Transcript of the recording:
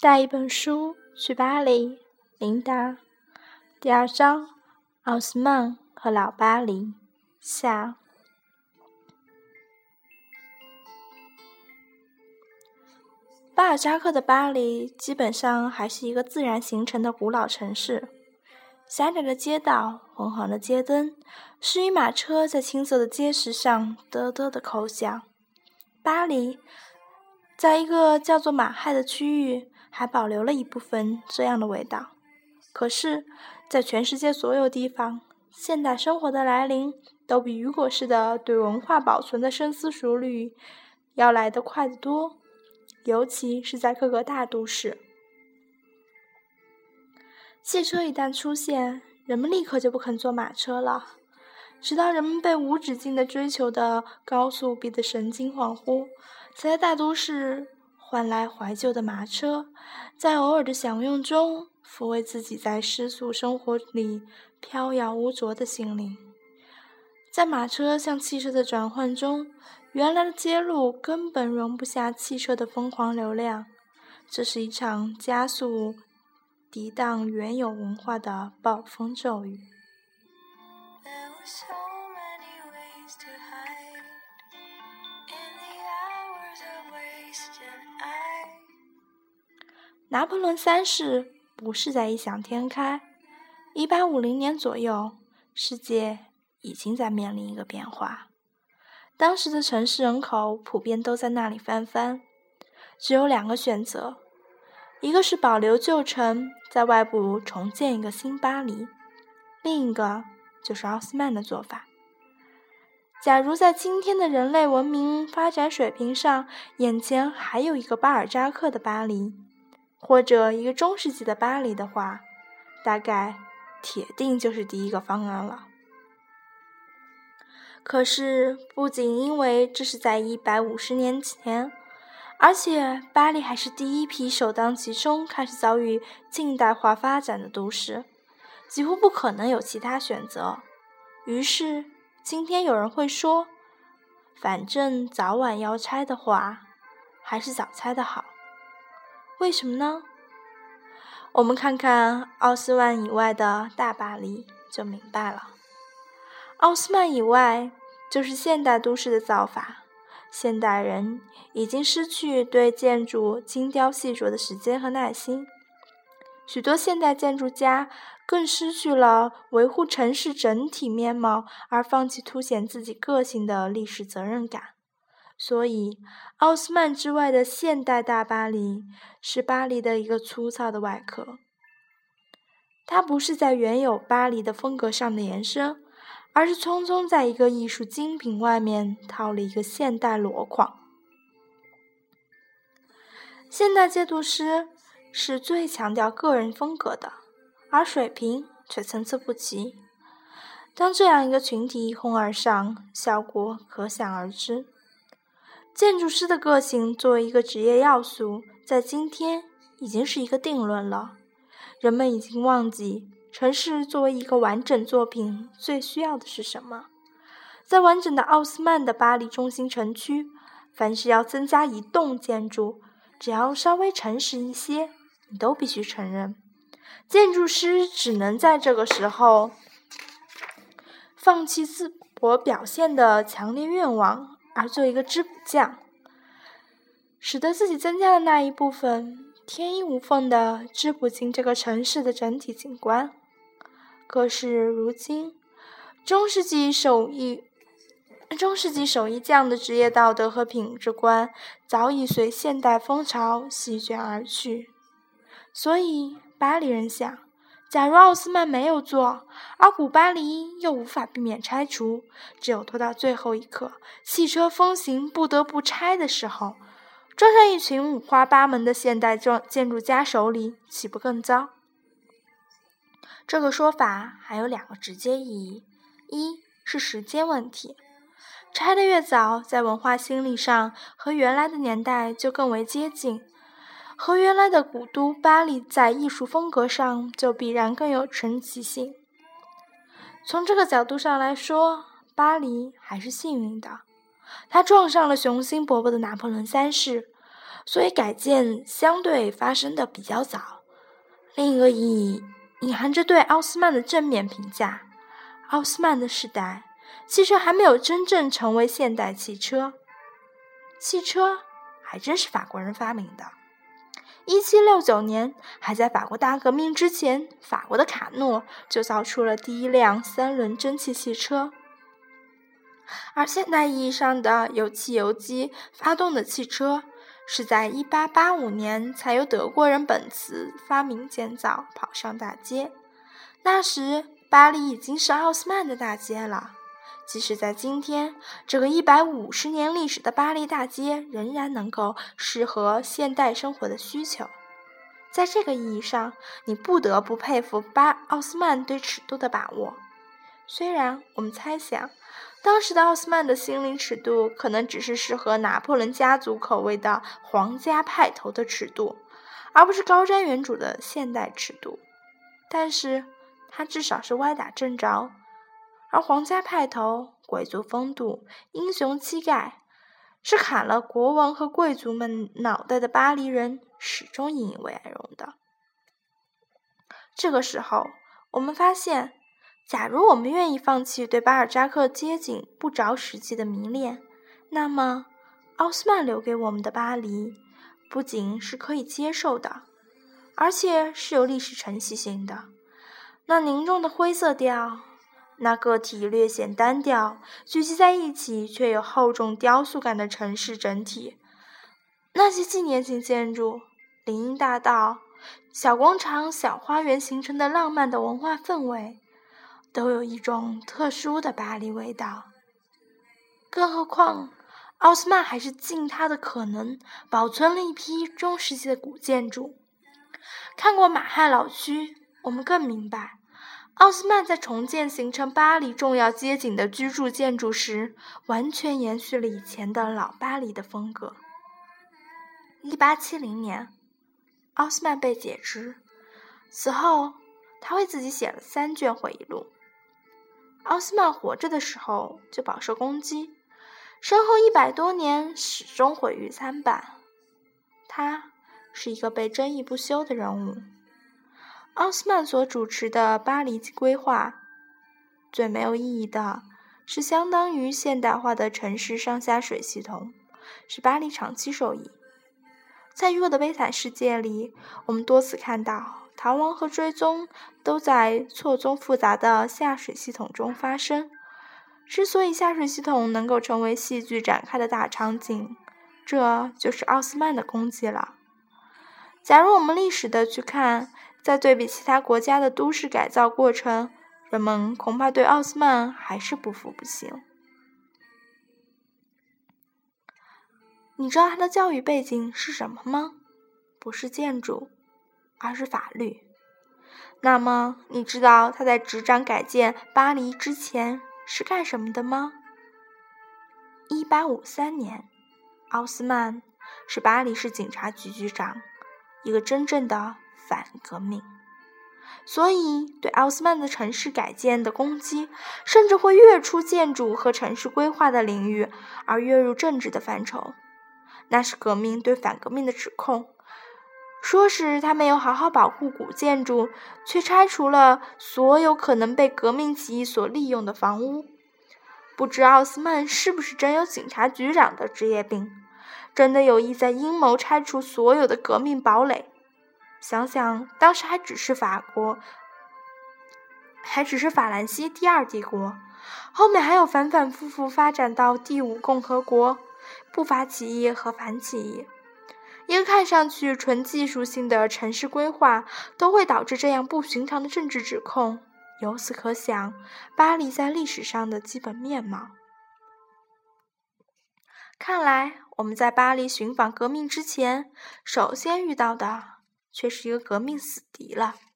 带一本书去巴黎，琳达。第二章：奥斯曼和老巴黎。下。巴尔扎克的巴黎基本上还是一个自然形成的古老城市，狭窄的街道，昏黄的街灯，十余马车在青色的街石上嘚嘚的叩响。巴黎，在一个叫做马亥的区域，还保留了一部分这样的味道。可是，在全世界所有地方，现代生活的来临，都比雨果式的对文化保存的深思熟虑要来得快得多。尤其是在各个大都市，汽车一旦出现，人们立刻就不肯坐马车了，直到人们被无止境的追求的高速逼得神经恍惚，才在大都市换来怀旧的马车，在偶尔的享用中抚慰自己在世俗生活里飘摇无着的心灵。在马车向汽车的转换中。原来的街路根本容不下汽车的疯狂流量，这是一场加速抵挡原有文化的暴风骤雨。拿破仑三世不是在异想天开，一八五零年左右，世界已经在面临一个变化。当时的城市人口普遍都在那里翻番，只有两个选择：一个是保留旧城，在外部重建一个新巴黎；另一个就是奥斯曼的做法。假如在今天的人类文明发展水平上，眼前还有一个巴尔扎克的巴黎，或者一个中世纪的巴黎的话，大概铁定就是第一个方案了。可是，不仅因为这是在一百五十年前，而且巴黎还是第一批首当其冲开始遭遇近代化发展的都市，几乎不可能有其他选择。于是，今天有人会说：“反正早晚要拆的话，还是早拆的好。”为什么呢？我们看看奥斯曼以外的大巴黎就明白了。奥斯曼以外。就是现代都市的造法，现代人已经失去对建筑精雕细琢的时间和耐心，许多现代建筑家更失去了维护城市整体面貌而放弃凸显自己个性的历史责任感。所以，奥斯曼之外的现代大巴黎是巴黎的一个粗糙的外壳，它不是在原有巴黎的风格上的延伸。而是匆匆在一个艺术精品外面套了一个现代箩筐。现代建筑师是最强调个人风格的，而水平却参差不齐。当这样一个群体一哄而上，效果可想而知。建筑师的个性作为一个职业要素，在今天已经是一个定论了。人们已经忘记。城市作为一个完整作品，最需要的是什么？在完整的奥斯曼的巴黎中心城区，凡是要增加一栋建筑，只要稍微诚实一些，你都必须承认，建筑师只能在这个时候放弃自我表现的强烈愿望，而做一个织补匠，使得自己增加的那一部分天衣无缝的织补进这个城市的整体景观。可是如今，中世纪手艺中世纪手艺匠的职业道德和品质观早已随现代风潮席卷而去。所以，巴黎人想：假如奥斯曼没有做，而古巴黎又无法避免拆除，只有拖到最后一刻，汽车风行不得不拆的时候，装上一群五花八门的现代装建筑家手里，岂不更糟？这个说法还有两个直接意义：一是时间问题，拆得越早，在文化心理上和原来的年代就更为接近；和原来的古都巴黎在艺术风格上就必然更有传奇性。从这个角度上来说，巴黎还是幸运的，他撞上了雄心勃勃的拿破仑三世，所以改建相对发生的比较早。另一个意义隐含着对奥斯曼的正面评价。奥斯曼的时代，汽车还没有真正成为现代汽车。汽车还真是法国人发明的。一七六九年，还在法国大革命之前，法国的卡诺就造出了第一辆三轮蒸汽汽车。而现代意义上的由汽油机发动的汽车，是在一八八五年才由德国人本茨发明建造，跑上大街。那时，巴黎已经是奥斯曼的大街了。即使在今天，这个一百五十年历史的巴黎大街仍然能够适合现代生活的需求。在这个意义上，你不得不佩服巴奥斯曼对尺度的把握。虽然我们猜想，当时的奥斯曼的心灵尺度可能只是适合拿破仑家族口味的皇家派头的尺度，而不是高瞻远瞩的现代尺度，但是他至少是歪打正着。而皇家派头、贵族风度、英雄气概，是砍了国王和贵族们脑袋的巴黎人始终引以为荣的。这个时候，我们发现，假如我们愿意放弃对巴尔扎克街景不着实际的迷恋，那么奥斯曼留给我们的巴黎，不仅是可以接受的，而且是有历史承袭性的。那凝重的灰色调。那个体略显单调，聚集在一起却有厚重雕塑感的城市整体，那些纪念性建筑、林荫大道、小广场、小花园形成的浪漫的文化氛围，都有一种特殊的巴黎味道。更何况，奥斯曼还是尽他的可能保存了一批中世纪的古建筑。看过马汉老区，我们更明白。奥斯曼在重建形成巴黎重要街景的居住建筑时，完全延续了以前的老巴黎的风格。一八七零年，奥斯曼被解职，此后他为自己写了三卷回忆录。奥斯曼活着的时候就饱受攻击，身后一百多年始终毁誉参半，他是一个被争议不休的人物。奥斯曼所主持的巴黎规划，最没有意义的是相当于现代化的城市上下水系统，使巴黎长期受益。在余厄的悲惨世界里，我们多次看到逃亡和追踪都在错综复杂的下水系统中发生。之所以下水系统能够成为戏剧展开的大场景，这就是奥斯曼的功绩了。假如我们历史的去看。在对比其他国家的都市改造过程，人们恐怕对奥斯曼还是不服不行。你知道他的教育背景是什么吗？不是建筑，而是法律。那么，你知道他在执掌改建巴黎之前是干什么的吗？一八五三年，奥斯曼是巴黎市警察局局长，一个真正的。反革命，所以对奥斯曼的城市改建的攻击，甚至会越出建筑和城市规划的领域，而跃入政治的范畴。那是革命对反革命的指控，说是他没有好好保护古建筑，却拆除了所有可能被革命起义所利用的房屋。不知奥斯曼是不是真有警察局长的职业病，真的有意在阴谋拆除所有的革命堡垒？想想当时还只是法国，还只是法兰西第二帝国，后面还有反反复复发展到第五共和国，不法起义和反起义，一个看上去纯技术性的城市规划，都会导致这样不寻常的政治指控。由此可想，巴黎在历史上的基本面貌。看来我们在巴黎寻访革命之前，首先遇到的。却是一个革命死敌了。